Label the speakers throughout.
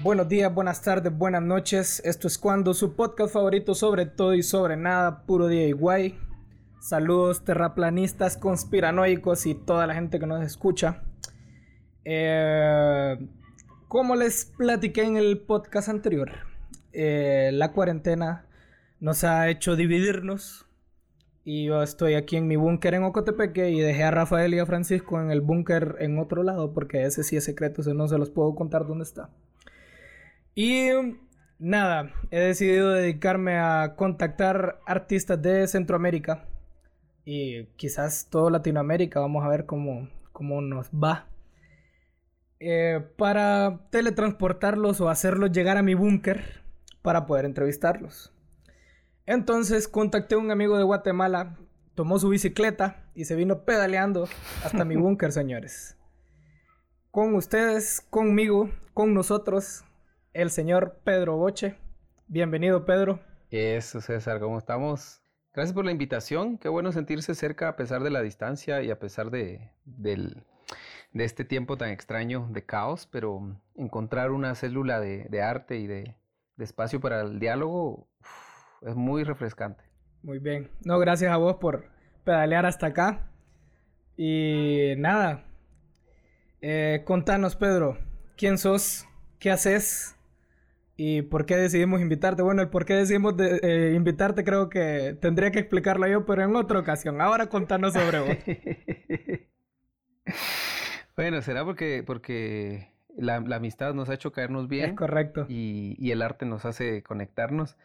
Speaker 1: Buenos días, buenas tardes, buenas noches. Esto es Cuando, su podcast favorito sobre todo y sobre nada, puro día y guay. Saludos terraplanistas, conspiranoicos y toda la gente que nos escucha. Eh, como les platiqué en el podcast anterior, eh, la cuarentena nos ha hecho dividirnos. Y yo estoy aquí en mi búnker en Ocotepeque y dejé a Rafael y a Francisco en el búnker en otro lado porque ese sí es secreto, ese no se los puedo contar dónde está. Y nada, he decidido dedicarme a contactar artistas de Centroamérica y quizás todo Latinoamérica, vamos a ver cómo, cómo nos va. Eh, para teletransportarlos o hacerlos llegar a mi búnker para poder entrevistarlos. Entonces contacté a un amigo de Guatemala, tomó su bicicleta y se vino pedaleando hasta mi búnker, señores. Con ustedes, conmigo, con nosotros, el señor Pedro Boche. Bienvenido, Pedro.
Speaker 2: Eso, César, ¿cómo estamos? Gracias por la invitación. Qué bueno sentirse cerca a pesar de la distancia y a pesar de, de este tiempo tan extraño de caos, pero encontrar una célula de, arte y de, espacio para el diálogo es muy refrescante.
Speaker 1: Muy bien. No, gracias a vos por pedalear hasta acá. Y nada. Eh, contanos, Pedro, ¿quién sos? ¿Qué haces? ¿Y por qué decidimos invitarte? Bueno, el por qué decidimos eh, invitarte creo que tendría que explicarlo yo, pero en otra ocasión. Ahora contanos sobre vos.
Speaker 2: bueno, será porque, porque la, amistad nos ha hecho caernos bien.
Speaker 1: Es correcto.
Speaker 2: Y, el arte nos hace conectarnos.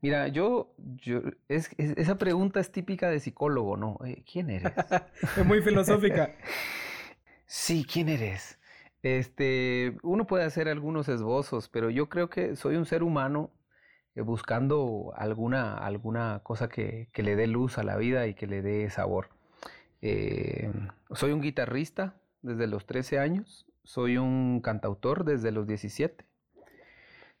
Speaker 2: Mira, yo, yo es, esa pregunta es típica de psicólogo, ¿no? Eh, ¿Quién eres?
Speaker 1: es muy filosófica.
Speaker 2: sí, ¿quién eres? Este, uno puede hacer algunos esbozos, pero yo creo que soy un ser humano eh, buscando alguna, alguna cosa que, le dé luz a la vida y que le dé sabor. Eh, soy un guitarrista desde los 13 años, soy un cantautor desde los 17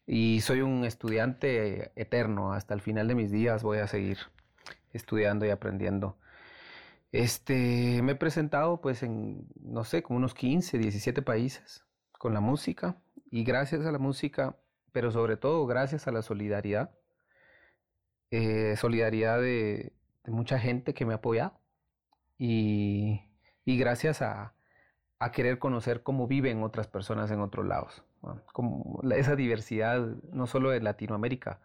Speaker 2: y soy un estudiante eterno. Hasta el final de mis días voy a seguir estudiando y aprendiendo. Este, me he presentado pues en, no sé, como unos 15, 17 países con la música y gracias a la música, pero sobre todo gracias a la solidaridad, eh, solidaridad de, mucha gente que me ha apoyado y, gracias a, querer conocer cómo viven otras personas en otros lados, como esa diversidad no solo de Latinoamérica,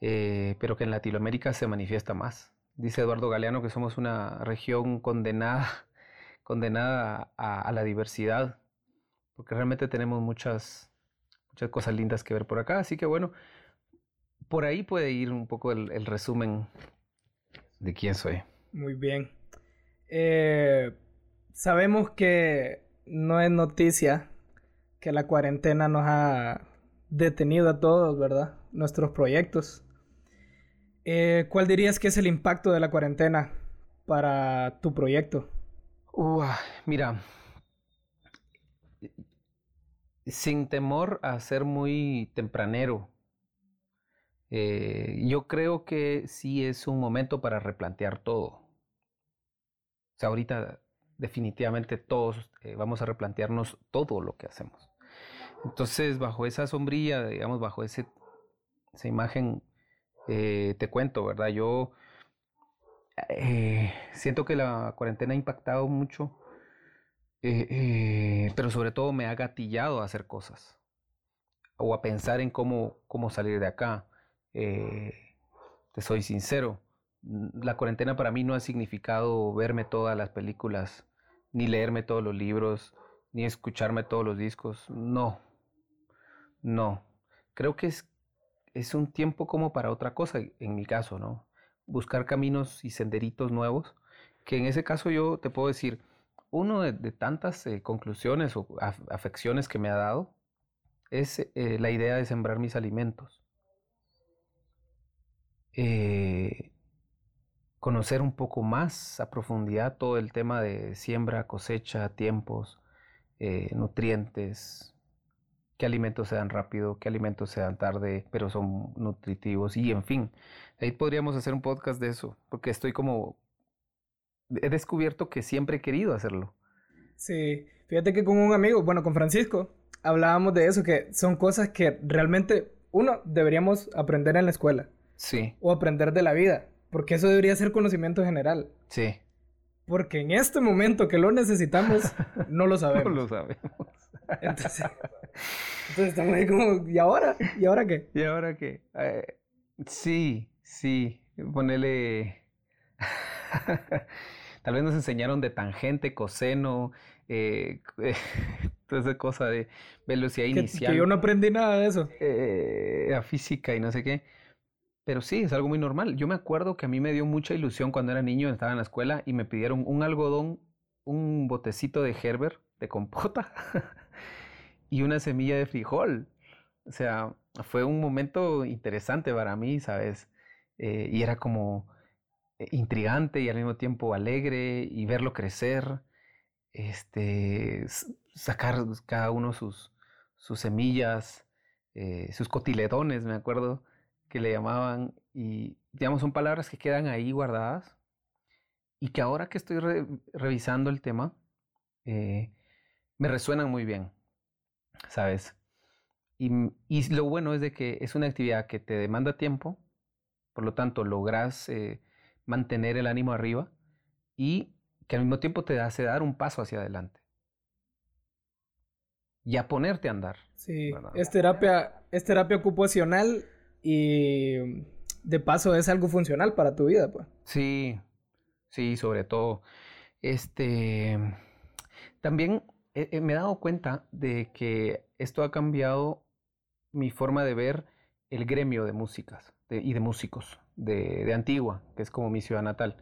Speaker 2: eh, pero que en Latinoamérica se manifiesta más. Dice Eduardo Galeano que somos una región condenada, condenada a, la diversidad, porque realmente tenemos muchas, muchas cosas lindas que ver por acá. Así que bueno, por ahí puede ir un poco el, resumen de quién soy.
Speaker 1: Muy bien. Eh, sabemos que no es noticia que la cuarentena nos ha detenido a todos, ¿verdad? Nuestros proyectos. Eh, ¿Cuál dirías que es el impacto de la cuarentena para tu proyecto?
Speaker 2: mira, sin temor a ser muy tempranero, eh, yo creo que sí es un momento para replantear todo. O sea, ahorita definitivamente todos eh, vamos a replantearnos todo lo que hacemos. Entonces, bajo esa sombrilla, digamos, bajo ese, esa imagen eh, te cuento, ¿verdad? Yo eh, siento que la cuarentena ha impactado mucho, eh, pero sobre todo me ha gatillado a hacer cosas o a pensar en cómo, cómo salir de acá. te soy sincero, la cuarentena para mí no ha significado verme todas las películas, ni leerme todos los libros, ni escucharme todos los discos. No, no. Creo que es es un tiempo como para otra cosa, en mi caso, ¿no? Buscar caminos y senderitos nuevos, que en ese caso yo te puedo decir, uno de, tantas eh, conclusiones o afecciones que me ha dado es eh, la idea de sembrar mis alimentos. Eh, conocer un poco más a profundidad todo el tema de siembra, cosecha, tiempos, nutrientes, qué alimentos se dan rápido, qué alimentos se dan tarde, pero son nutritivos y en fin. Ahí podríamos hacer un podcast de eso, porque estoy como... He descubierto que siempre he querido hacerlo.
Speaker 1: Sí, fíjate que con un amigo, bueno, con Francisco, hablábamos de eso, que son cosas que realmente, uno, deberíamos aprender en la escuela.
Speaker 2: Sí.
Speaker 1: O aprender de la vida, porque eso debería ser conocimiento general.
Speaker 2: Sí.
Speaker 1: Porque en este momento que lo necesitamos, no lo sabemos.
Speaker 2: No lo sabemos.
Speaker 1: Entonces, entonces estamos ahí como, ¿y ahora? ¿Y ahora qué?
Speaker 2: ¿Y ahora qué? Eh, sí, sí, ponele... Tal vez nos enseñaron de tangente, coseno, eh, toda esa cosa de velocidad
Speaker 1: Que,
Speaker 2: inicial.
Speaker 1: que yo no aprendí nada de eso.
Speaker 2: eh, a física y no sé qué. Pero sí, es algo muy normal. Yo me acuerdo que a mí me dio mucha ilusión cuando era niño, estaba en la escuela y me pidieron un algodón, un botecito de Gerber, de compota, y una semilla de frijol. O sea, fue un momento interesante para mí, ¿sabes? Eh, y era como eh, intrigante y al mismo tiempo alegre y verlo crecer, este, sacar cada uno sus, sus semillas, eh, sus cotiledones, me acuerdo que le llamaban, y digamos, son palabras que quedan ahí guardadas y que ahora que estoy re- revisando el tema, me resuenan muy bien, ¿sabes? Y, m- y lo bueno es de que es una actividad que te demanda tiempo, por lo tanto logras eh, mantener el ánimo arriba y que al mismo tiempo te hace dar un paso hacia adelante. Y a ponerte a andar.
Speaker 1: Sí,
Speaker 2: ¿verdad?
Speaker 1: es terapia, es terapia ocupacional y de paso es algo funcional para tu vida, pues.
Speaker 2: Sí, sí, sobre todo. Este, también eh, eh, me he dado cuenta de que esto ha cambiado mi forma de ver el gremio de músicas y de músicos de, de Antigua, que es como mi ciudad natal.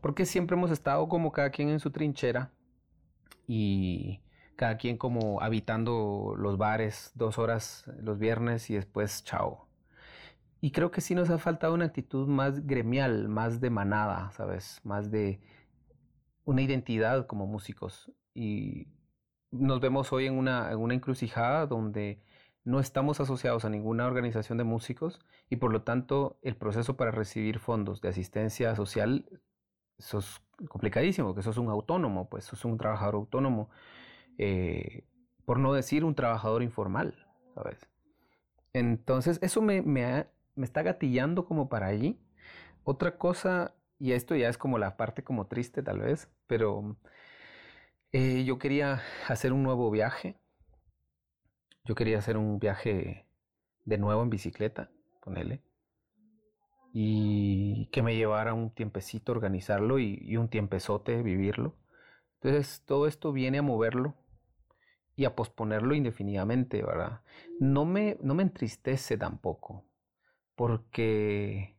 Speaker 2: Porque siempre hemos estado como cada quien en su trinchera y cada quien como habitando los bares dos horas los viernes y después chao. Y creo que sí nos ha faltado una actitud más gremial, más de manada, ¿sabes? Más de una identidad como músicos. Y nos vemos hoy en una, en una encrucijada donde no estamos asociados a ninguna organización de músicos y por lo tanto el proceso para recibir fondos de asistencia social, eso es complicadísimo, que sos un autónomo, pues sos un trabajador autónomo, eh, por no decir un trabajador informal, ¿sabes? Entonces, eso me, me, ha- me está gatillando como para allí. Otra cosa, y esto ya es como la parte como triste tal vez, pero eh, yo quería hacer un nuevo viaje. Yo quería hacer un viaje de nuevo en bicicleta, ponele. Y que me llevara un tiempecito organizarlo y, y un tiempezote vivirlo. Entonces, todo esto viene a moverlo y a posponerlo indefinidamente, ¿verdad? No me, no me entristece tampoco, porque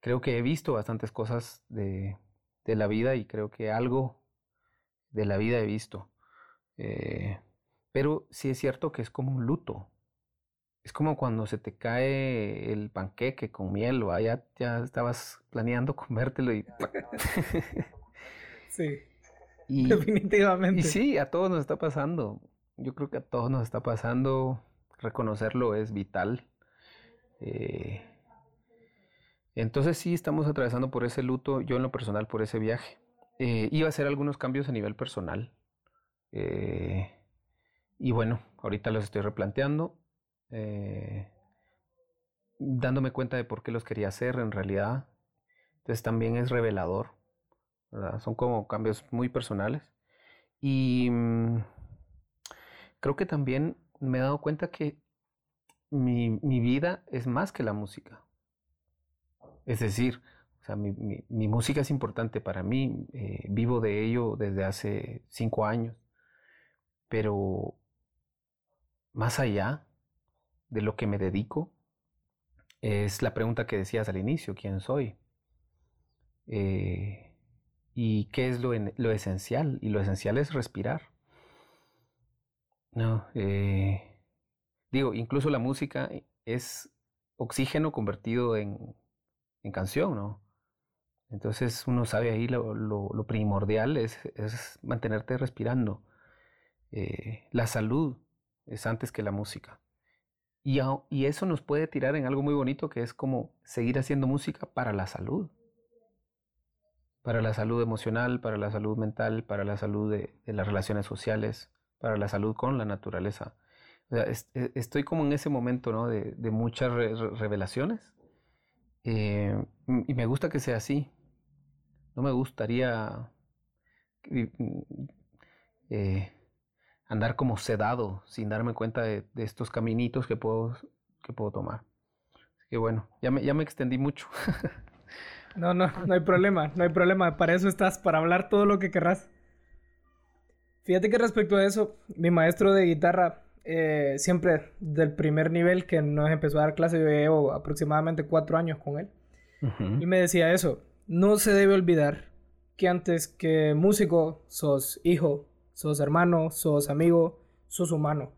Speaker 2: creo que he visto bastantes cosas de, de la vida y creo que algo de la vida he visto. Eh, pero sí es cierto que es como un luto. Es como cuando se te cae el panqueque con miel, o ya, ya estabas planeando comértelo y,
Speaker 1: Sí,
Speaker 2: y,
Speaker 1: definitivamente.
Speaker 2: y sí, a todos nos está pasando. Yo creo que a todos nos está pasando. Reconocerlo es vital. Eh, entonces sí, estamos atravesando por ese luto, yo en lo personal por ese viaje. Eh, iba a hacer algunos cambios a nivel personal. Eh, y bueno, ahorita los estoy replanteando. eh, dándome cuenta de por qué los quería hacer en realidad. Entonces también es revelador. ¿verdad? Son como cambios muy personales. Y mm, creo que también me he dado cuenta que mi, mi vida es más que la música. Es decir, o sea, mi, música es importante para mí. eh, vivo de ello desde hace cinco años. Pero más allá de lo que me dedico, es la pregunta que decías al inicio, ¿quién soy? Eh, ¿y qué es lo, lo esencial? Y lo esencial es respirar. No, eh, digo, incluso la música es oxígeno convertido en, en canción, ¿no? Entonces uno sabe ahí lo, lo- lo primordial es, es mantenerte respirando. Eh, la salud es antes que la música. Y, a- y eso nos puede tirar en algo muy bonito que es como seguir haciendo música para la salud. Para la salud emocional, para la salud mental, para la salud de, de las relaciones sociales, para la salud con la naturaleza. e, estoy como en ese momento, ¿no? De, muchas revelaciones. Eh, y me gusta que sea así. No me gustaría eh, andar como sedado sin darme cuenta de, estos caminitos que puedo, que puedo tomar. Así que bueno, ya me, ya me extendí mucho.
Speaker 1: no, no, no hay problema, no hay problema. Para eso estás, para hablar todo lo que querrás. Fíjate que respecto a eso, mi maestro de guitarra, eh, siempre del primer nivel que nos empezó a dar clase, yo llevo aproximadamente cuatro años con él. Y me decía eso, no se debe olvidar que antes que músico sos hijo, sos hermano, sos amigo, sos humano.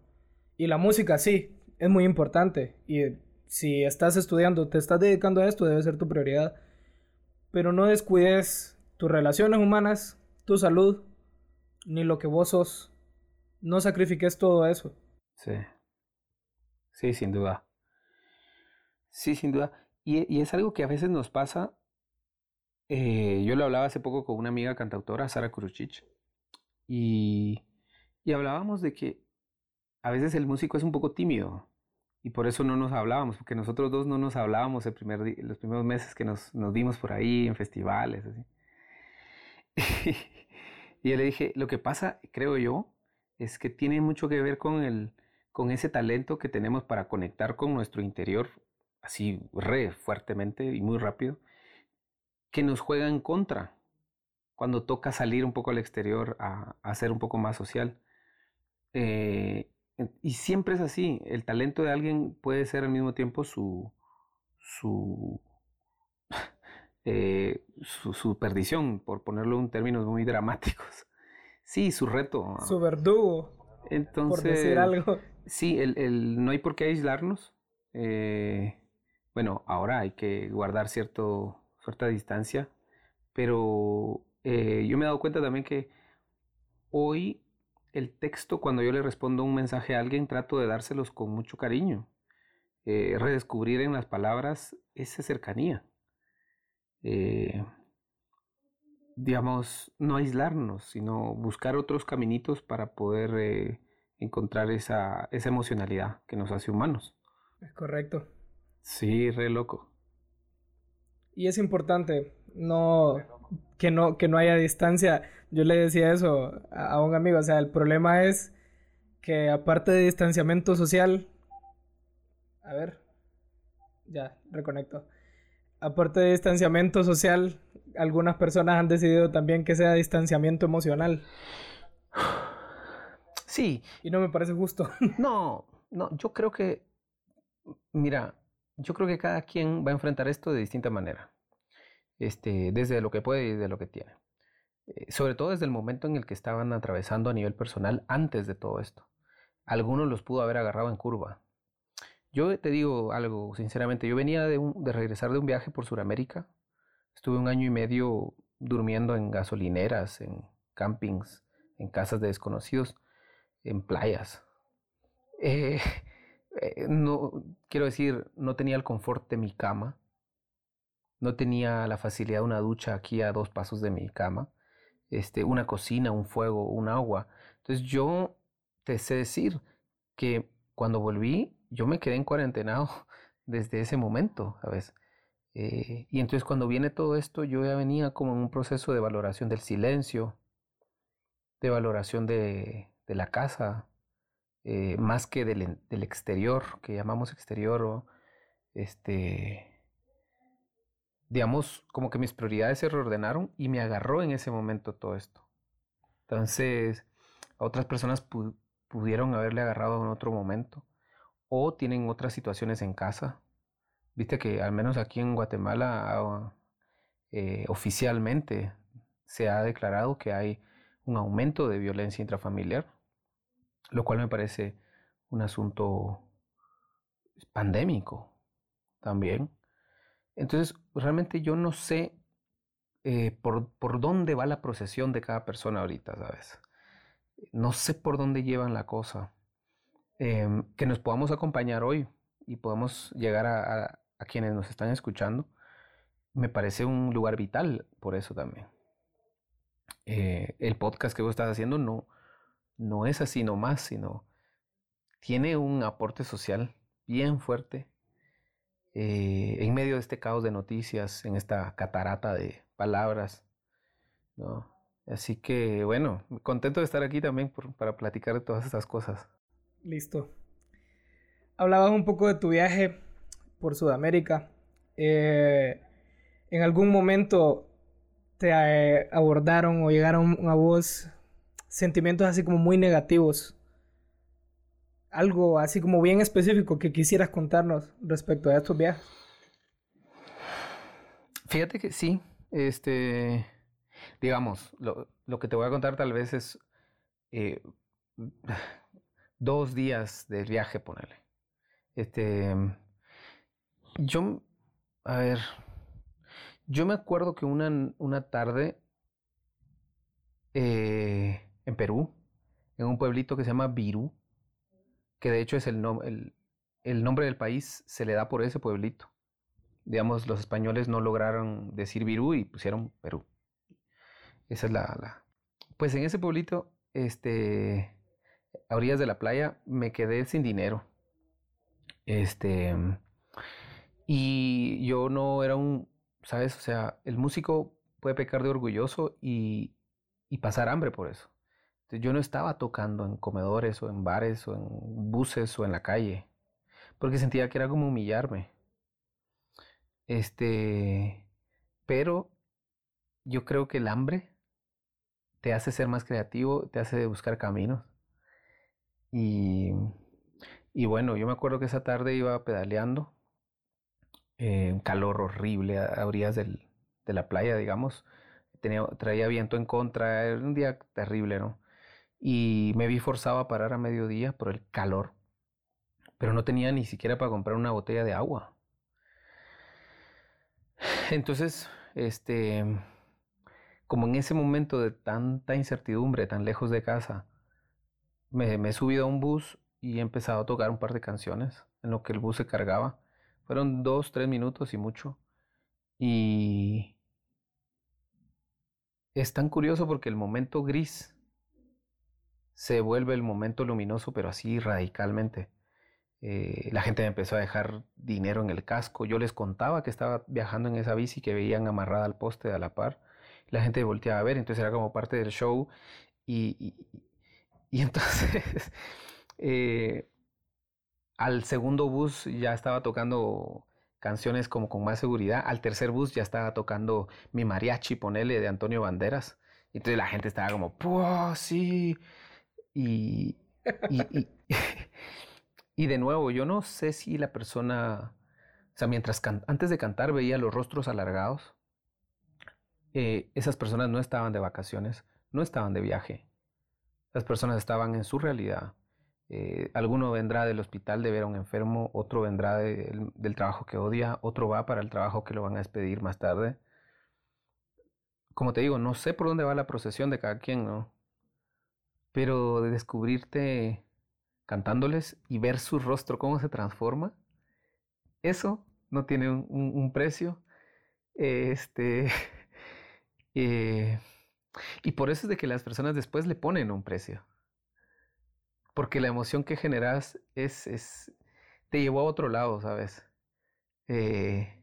Speaker 1: Y la música sí, es muy importante. Y si estás estudiando, te estás dedicando a esto, debe ser tu prioridad. Pero no descuides tus relaciones humanas, tu salud, ni lo que vos sos. No sacrifiques todo eso.
Speaker 2: Sí. Sí, sin duda. Sí, sin duda. Y, es algo que a veces nos pasa. Eh, yo lo hablaba hace poco con una amiga cantautora, Sara Kuruchich, y, y hablábamos de que a veces el músico es un poco tímido y por eso no nos hablábamos, porque nosotros dos no nos hablábamos el primer los primeros meses que nos, nos vimos por ahí en festivales. Y yo le dije, lo que pasa, creo yo, es que tiene mucho que ver con, el, con ese talento que tenemos para conectar con nuestro interior, así re fuertemente y muy rápido, que nos juega en contra cuando toca salir un poco al exterior a, a ser un poco más social. Eh, y siempre es así, el talento de alguien puede ser al mismo tiempo su, su, eh, su, perdición, por ponerlo en términos muy dramáticos. Sí, su reto.
Speaker 1: Su verdugo. Entonces, por decir algo.
Speaker 2: Sí, el, no hay por qué aislarnos. Eh, bueno, ahora hay que guardar cierto, cierta distancia, pero eh, yo me he dado cuenta también que hoy el texto, cuando yo le respondo un mensaje a alguien, trato de dárselos con mucho cariño. redescubrir en las palabras esa cercanía. Eh, digamos, no aislarnos, sino buscar otros caminitos para poder eh, encontrar esa, esa emocionalidad que nos hace humanos.
Speaker 1: Es correcto.
Speaker 2: Sí, re loco.
Speaker 1: Y es importante no que no que no haya distancia. Yo le decía eso a un amigo, o sea, el problema es que aparte de distanciamiento social, a ver, ya reconecto aparte de distanciamiento social, algunas personas han decidido también que sea distanciamiento emocional.
Speaker 2: Sí.
Speaker 1: Y no me parece justo.
Speaker 2: No, no, yo creo que, mira, yo creo que cada quien va a enfrentar esto de distinta manera, este, desde lo que puede y de lo que tiene. Eh, sobre todo desde el momento en el que estaban atravesando a nivel personal antes de todo esto. Algunos los pudo haber agarrado en curva, yo te digo algo, sinceramente, yo venía de, de regresar de un viaje por Sudamérica. Estuve un año y medio durmiendo en gasolineras, en campings, en casas de desconocidos, en playas. Eh, eh, no, quiero decir, no tenía el confort de mi cama. No tenía la facilidad de una ducha aquí a dos pasos de mi cama. Este, una cocina, un fuego, un agua. Entonces yo te sé decir que cuando volví yo me quedé en cuarentenado desde ese momento, ¿sabes? Eh, y entonces cuando viene todo esto, yo ya venía como en un proceso de valoración del silencio, de valoración de, la casa, eh, más que del, exterior, que llamamos exterior, o este, digamos, como que mis prioridades se reordenaron y me agarró en ese momento todo esto. Entonces, a otras personas pudieron haberle agarrado en otro momento o tienen otras situaciones en casa. Viste que al menos aquí en Guatemala ah, eh, oficialmente se ha declarado que hay un aumento de violencia intrafamiliar, lo cual me parece un asunto pandémico también. Entonces, realmente yo no sé eh, por, por, dónde va la procesión de cada persona ahorita, ¿sabes? No sé por dónde llevan la cosa. Em, que nos podamos acompañar hoy y podamos llegar a, quienes nos están escuchando, me parece un lugar vital por eso también. Eh, el podcast que vos estás haciendo no, no es así nomás, sino tiene un aporte social bien fuerte eh, en medio de este caos de noticias, en esta catarata de palabras. ¿no? Así que bueno, contento de estar aquí también para platicar de todas estas cosas.
Speaker 1: Listo. Hablabas un poco de tu viaje por Sudamérica. Eh, ¿En algún momento te eh, abordaron o llegaron a vos sentimientos así como muy negativos? Algo así como bien específico que quisieras contarnos respecto a estos viajes.
Speaker 2: Fíjate que sí, este, digamos, lo, que te voy a contar tal vez es eh, dos días del viaje, ponele. Este, yo, a ver, yo me acuerdo que una, una tarde eh, en Perú, en un pueblito que se llama Virú, que de hecho es el, el, nombre del país, se le da por ese pueblito. Digamos, los españoles no lograron decir Virú y pusieron Perú. Esa es la. Pues en ese pueblito, este, a orillas de la playa, me quedé sin dinero. Este, y yo no era un, ¿sabes? O sea, el músico puede pecar de orgulloso y pasar hambre por eso. Yo no estaba tocando en comedores o en bares o en buses o en la calle, porque sentía que era como humillarme. Este, pero yo creo que el hambre te hace ser más creativo, te hace buscar caminos. Y, y bueno, yo me acuerdo que esa tarde iba pedaleando eh, un calor horrible a, orillas de la playa, digamos. Tenía, traía viento en contra, era un día terrible, ¿no? Y me vi forzado a parar a mediodía por el calor, pero no tenía ni siquiera para comprar una botella de agua. Entonces, este, como en ese momento de tanta incertidumbre, tan lejos de casa, me, me he subido a un bus y he empezado a tocar un par de canciones en lo que el bus se cargaba. Fueron dos, tres minutos y mucho. Y es tan curioso porque el momento gris se vuelve el momento luminoso, pero así radicalmente. Eh, la gente me empezó a dejar dinero en el casco. Yo les contaba que estaba viajando en esa bici que veían amarrada al poste de a la par. La gente volteaba a ver, entonces era como parte del show. Y, y, entonces eh, al segundo bus ya estaba tocando canciones como con más seguridad. Al tercer bus ya estaba tocando mi mariachi, ponele, de Antonio Banderas. Entonces la gente estaba como, ¡Puah, sí! Y, y, y, de nuevo, yo no sé si la persona, o sea, mientras antes de cantar veía los rostros alargados, eh, esas personas no estaban de vacaciones, no estaban de viaje. Las personas estaban en su realidad eh, alguno vendrá del hospital de ver a un enfermo, otro vendrá del trabajo que odia, otro va para el trabajo que lo van a despedir más tarde. Como te digo, no sé por dónde va la procesión de cada quien, ¿no? Pero de descubrirte cantándoles y ver su rostro, cómo se transforma, eso no tiene un, precio. Este. Eh, y por eso es de que las personas después le ponen un precio porque la emoción que generas es, es te llevó a otro lado, ¿sabes? Eh,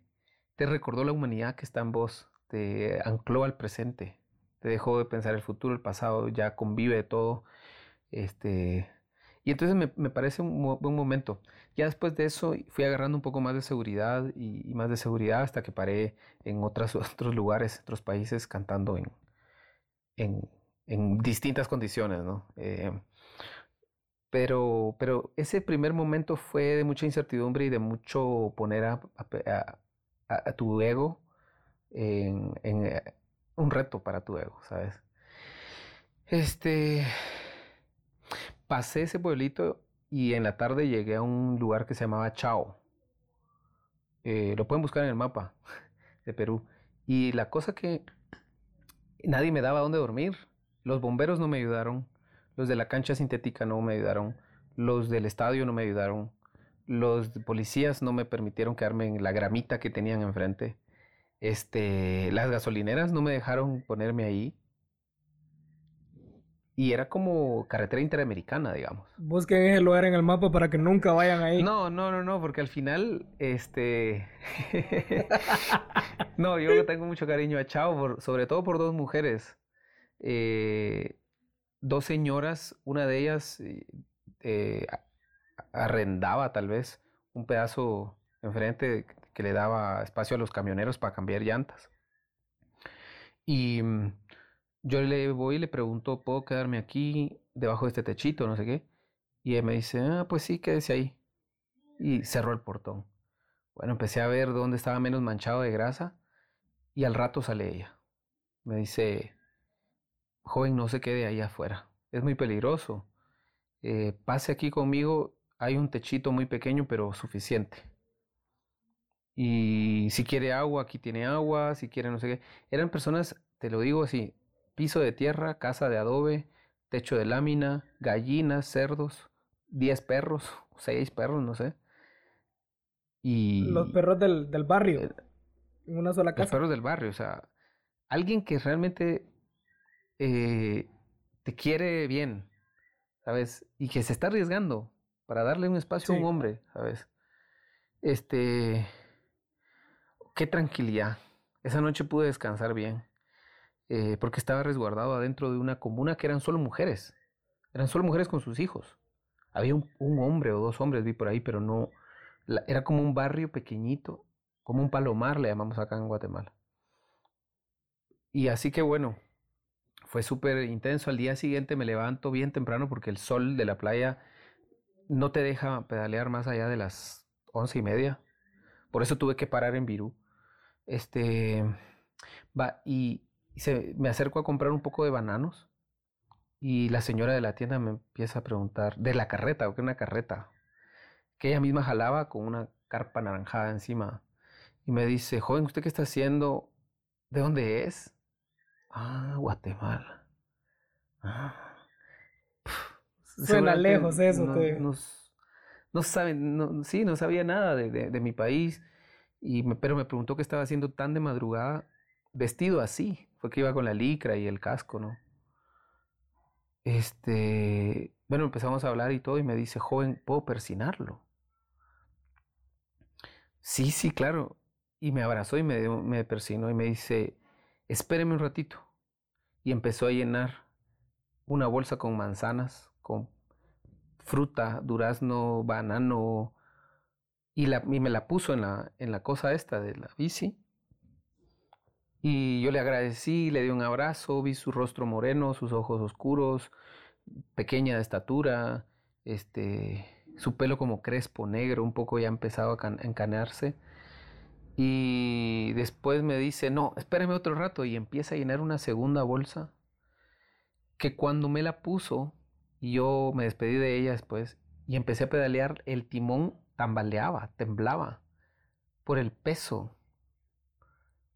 Speaker 2: te recordó la humanidad que está en vos, te ancló al presente, te dejó de pensar el futuro, el pasado, ya convive todo. Este, y entonces me, me parece un buen momento. Ya después de eso fui agarrando un poco más de seguridad y, más de seguridad hasta que paré en otras, otros lugares, otros países, cantando en, en, en distintas condiciones, ¿no? Eh, pero, pero ese primer momento fue de mucha incertidumbre y de mucho poner a, tu ego en, un reto para tu ego, ¿sabes? Este, pasé ese pueblito y en la tarde llegué a un lugar que se llamaba Chao. Eh, lo pueden buscar en el mapa de Perú. Y la cosa que nadie me daba dónde dormir. Los bomberos no me ayudaron. Los de la cancha sintética no me ayudaron. Los del estadio no me ayudaron. Los policías no me permitieron quedarme en la gramita que tenían enfrente. Este, las gasolineras no me dejaron ponerme ahí. y era como carretera interamericana, digamos.
Speaker 1: Busquen ese lugar en el mapa para que nunca vayan ahí.
Speaker 2: No, no, no, no, porque al final, este... no, yo tengo mucho cariño a Chao, sobre todo por dos mujeres. Eh, dos señoras, una de ellas eh, arrendaba tal vez un pedazo enfrente que le daba espacio a los camioneros para cambiar llantas. Y mm, yo le voy y le pregunto, ¿puedo quedarme aquí debajo de este techito, no sé qué? Y él me dice, ah, pues sí, quédese ahí. Y cerró el portón. Bueno, empecé a ver dónde estaba menos manchado de grasa y al rato sale ella. Me dice, joven, no se quede ahí afuera, es muy peligroso. Eh, pase aquí conmigo, hay un techito muy pequeño pero suficiente. Y si quiere agua, aquí tiene agua, si quiere no sé qué. Eran personas, te lo digo así, piso de tierra, casa de adobe, techo de lámina, gallinas, cerdos, 10 perros, 6 perros, no sé.
Speaker 1: Y... Los perros del, barrio, eh, en una sola casa.
Speaker 2: Los perros del barrio, o sea, alguien que realmente eh, te quiere bien, ¿sabes? Y que se está arriesgando para darle un espacio a un hombre, ¿sabes? Este, qué tranquilidad. Esa noche pude descansar bien. Eh, porque estaba resguardado adentro de una comuna que eran solo mujeres. Eran solo mujeres con sus hijos. Había un, hombre o dos hombres, vi por ahí, pero no. era como un barrio pequeñito, como un palomar, le llamamos acá en Guatemala. Y así que bueno, fue súper intenso. Al día siguiente me levanto bien temprano porque el sol de la playa no te deja pedalear más allá de las once y media. Por eso tuve que parar en Virú. Este. Va, y, se, me acerco a comprar un poco de bananos y la señora de la tienda me empieza a preguntar, de la carreta, o que una carreta, que ella misma jalaba con una carpa naranjada encima. Y me dice, joven, ¿usted qué está haciendo? ¿De dónde es? Ah, Guatemala. Ah.
Speaker 1: Suena lejos eso.
Speaker 2: No, no, saben, sí, no sabía nada de, mi país, pero me preguntó qué estaba haciendo tan de madrugada vestido así. Fue que iba con la licra y el casco, ¿no? Este, bueno, empezamos a hablar y todo y me dice, joven, ¿puedo persinarlo? Sí, sí, claro. Y me abrazó y me, me persinó y me dice, espéreme un ratito. Y empezó a llenar una bolsa con manzanas, con fruta, durazno, banano, y, me la puso en la, en la cosa esta de la bici. Y yo le agradecí, le di un abrazo, vi su rostro moreno, sus ojos oscuros, pequeña de estatura, este, su pelo como crespo, negro, un poco ya empezado a encanearse. Y después me dice, no, espérame otro rato y empieza a llenar una segunda bolsa que cuando me la puso yo me despedí de ella después y empecé a pedalear, el timón tambaleaba, temblaba por el peso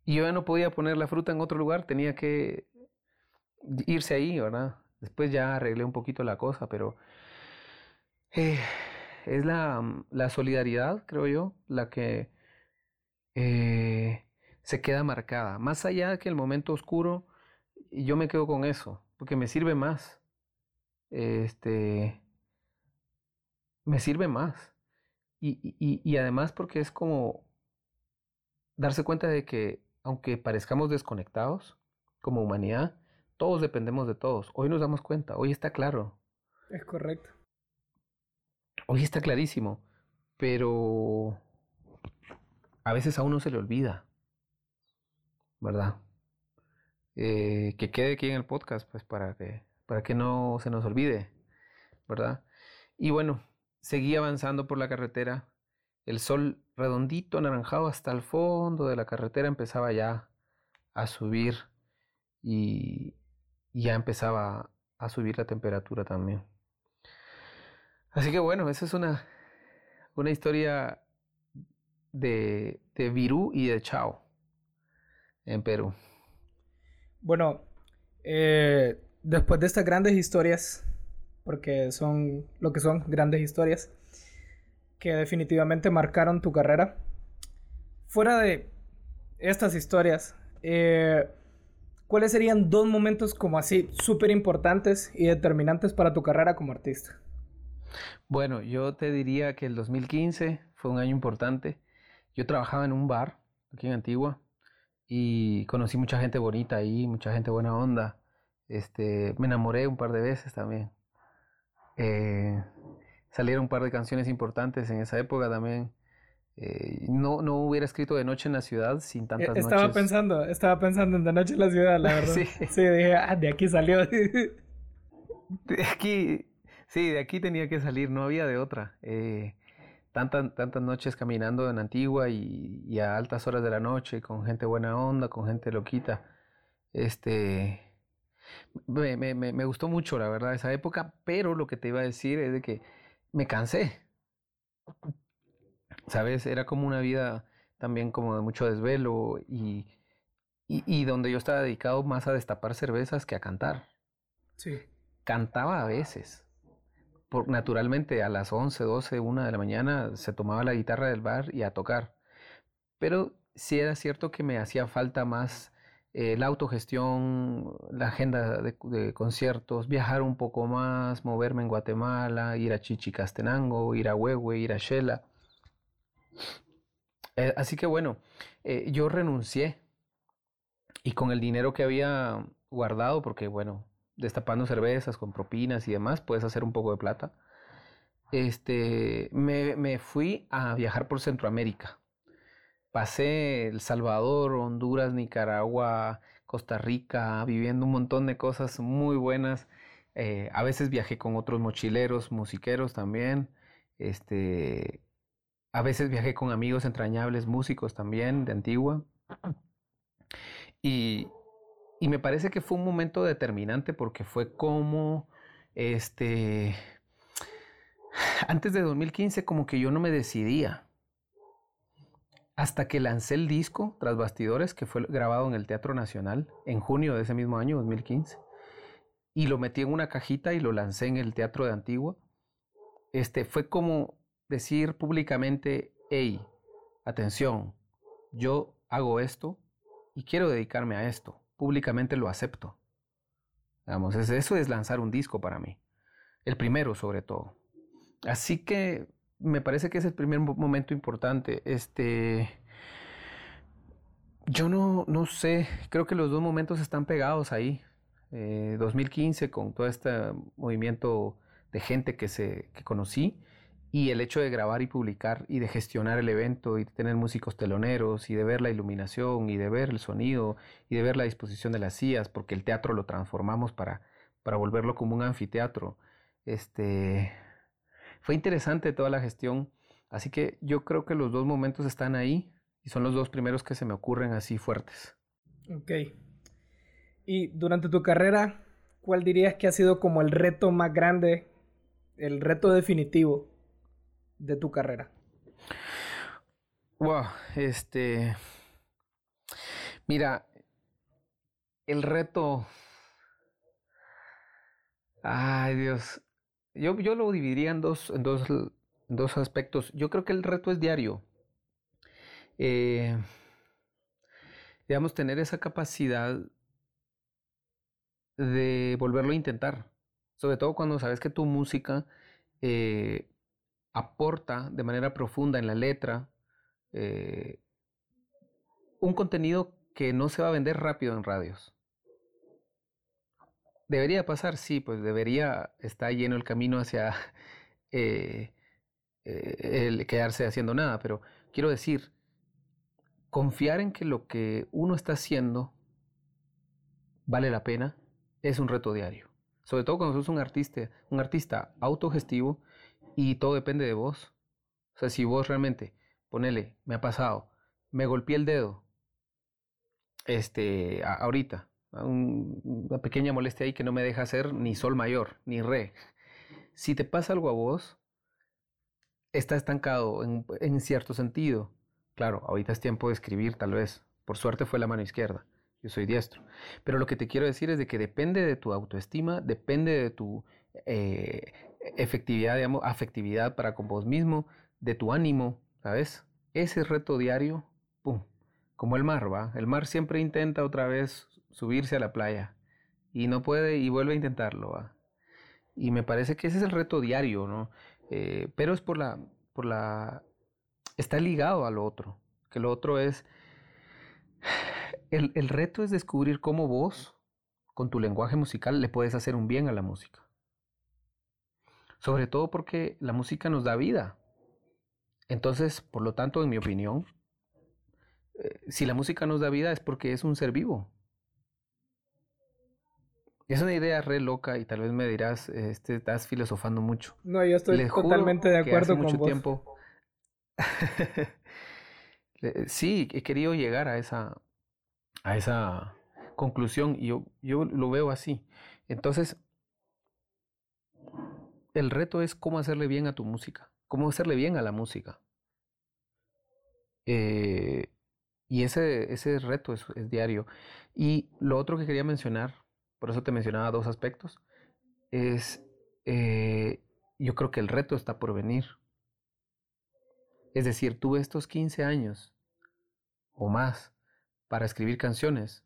Speaker 2: y yo ya no podía poner la fruta en otro lugar, tenía que irse ahí, ¿verdad? Después ya arreglé un poquito la cosa, pero eh, es la, solidaridad, creo yo, la que eh, se queda marcada. Más allá de que el momento oscuro, yo me quedo con eso, porque me sirve más. Este, me sirve más. Y además porque es como darse cuenta de que aunque parezcamos desconectados como humanidad, todos dependemos de todos. Hoy nos damos cuenta, hoy está claro.
Speaker 1: Es correcto.
Speaker 2: Hoy está clarísimo, pero a veces a uno se le olvida, ¿verdad? Eh, que quede aquí en el podcast, pues para que, para que no se nos olvide, ¿verdad? Y bueno, seguí avanzando por la carretera el sol redondito, anaranjado hasta el fondo de la carretera empezaba ya a subir y ya empezaba a subir la temperatura también. Así que bueno, esa es una, una historia de, de Virú y de Chao en Perú.
Speaker 1: Bueno, eh, después de estas grandes historias, porque son lo que son grandes historias, que definitivamente marcaron tu carrera. Fuera de estas historias, eh, ¿cuáles serían dos momentos como así súper importantes y determinantes para tu carrera como artista?
Speaker 2: Bueno, yo te diría que el 2015 fue un año importante. Yo trabajaba en un bar aquí en Antigua y conocí mucha gente bonita ahí, mucha gente buena onda. Este, me enamoré un par de veces también. Eh, salieron un par de canciones importantes en esa época también. Eh, no, no hubiera escrito De Noche en la Ciudad sin tantas
Speaker 1: noches. Estaba pensando, estaba pensando en De Noche en la Ciudad, la verdad. sí. sí, dije, ah, de aquí salió.
Speaker 2: de aquí, sí, de aquí tenía que salir, no había de otra. Eh, tantas, tantas noches caminando en Antigua y, a altas horas de la noche, con gente buena onda, con gente loquita. Este. Me, me, me gustó mucho, la verdad, esa época, pero lo que te iba a decir es de que me cansé. ¿Sabes? Era como una vida también como de mucho desvelo y, y, donde yo estaba dedicado más a destapar cervezas que a cantar.
Speaker 1: Sí.
Speaker 2: Cantaba a veces. Por, naturalmente a las 11, 12, 1 de la mañana se tomaba la guitarra del bar y a tocar. Pero sí era cierto que me hacía falta más eh, la autogestión, la agenda de, conciertos, viajar un poco más, moverme en Guatemala, ir a Chichicastenango, ir a Huehue, ir a Shela. Eh, así que bueno, eh, yo renuncié y con el dinero que había guardado, porque bueno, destapando cervezas con propinas y demás, puedes hacer un poco de plata. Este, me, me fui a viajar por Centroamérica. Pasé El Salvador, Honduras, Nicaragua, Costa Rica, viviendo un montón de cosas muy buenas. Eh, a veces viajé con otros mochileros, musiqueros también. Este, a veces viajé con amigos entrañables, músicos también de Antigua. Y, y me parece que fue un momento determinante porque fue como, este, antes de 2015 como que yo no me decidía. Hasta que lancé el disco Tras Bastidores, que fue grabado en el Teatro Nacional en junio de ese mismo año, 2015. Y lo metí en una cajita y lo lancé en el Teatro de Antigua. Este, fue como decir públicamente, hey, atención, yo hago esto y quiero dedicarme a esto. Públicamente lo acepto. Vamos, eso es lanzar un disco para mí. El primero sobre todo. Así que me parece que es el primer momento importante. Este, yo no, no sé, creo que los dos momentos están pegados ahí. 2015 eh, con todo este movimiento de gente que, se, que conocí y el hecho de grabar y publicar y de gestionar el evento y de tener músicos teloneros y de ver la iluminación y de ver el sonido y de ver la disposición de las sillas, porque el teatro lo transformamos para, para volverlo como un anfiteatro. Este, fue interesante toda la gestión, así que yo creo que los dos momentos están ahí y son los dos primeros que se me ocurren así fuertes.
Speaker 1: Ok. Y durante tu carrera, ¿cuál dirías que ha sido como el reto más grande, el reto definitivo de tu carrera?
Speaker 2: Wow, este. Mira, el reto. Ay, Dios. Yo, yo lo dividiría en dos, en dos, aspectos. Yo creo que el reto es diario. Eh, digamos, tener esa capacidad de volverlo a intentar. Sobre todo cuando sabes que tu música eh, aporta de manera profunda en la letra eh, un contenido que no se va a vender rápido en radios. Debería pasar, sí, pues debería estar lleno el camino hacia eh, eh, el quedarse haciendo nada, pero quiero decir, confiar en que lo que uno está haciendo vale la pena es un reto diario. Sobre todo cuando sos un artista, un artista autogestivo y todo depende de vos. O sea, si vos realmente, ponele, me ha pasado, me golpeé el dedo, este, ahorita, una pequeña molestia ahí que no me deja hacer ni sol mayor, ni re. Si te pasa algo a vos, está estancado en, en cierto sentido. Claro, ahorita es tiempo de escribir, tal vez. Por suerte fue la mano izquierda. Yo soy diestro. Pero lo que te quiero decir es de que depende de tu autoestima, depende de tu eh, efectividad, afectividad para con vos mismo, de tu ánimo, ¿sabes? Ese reto diario, ¡pum! Como el mar, ¿va? El mar siempre intenta otra vez subirse a la playa y no puede y vuelve a intentarlo. Y me parece que ese es el reto diario, ¿no? Eh, pero es por la, por la, está ligado a lo otro, que lo otro es, el, el reto es descubrir cómo vos, con tu lenguaje musical, le puedes hacer un bien a la música. Sobre todo porque la música nos da vida. Entonces, por lo tanto, en mi opinión, eh, si la música nos da vida es porque es un ser vivo. Es una idea re loca y tal vez me dirás, este, estás filosofando mucho.
Speaker 1: No, yo estoy totalmente de acuerdo con mucho tiempo.
Speaker 2: sí, he querido llegar a esa, a esa conclusión y yo, yo lo veo así. Entonces, el reto es cómo hacerle bien a tu música, cómo hacerle bien a la música. Eh, y ese, ese reto es, diario. Y lo otro que quería mencionar, por eso te mencionaba dos aspectos, es, eh, yo creo que el reto está por venir. Es decir, tuve estos 15 años o más para escribir canciones.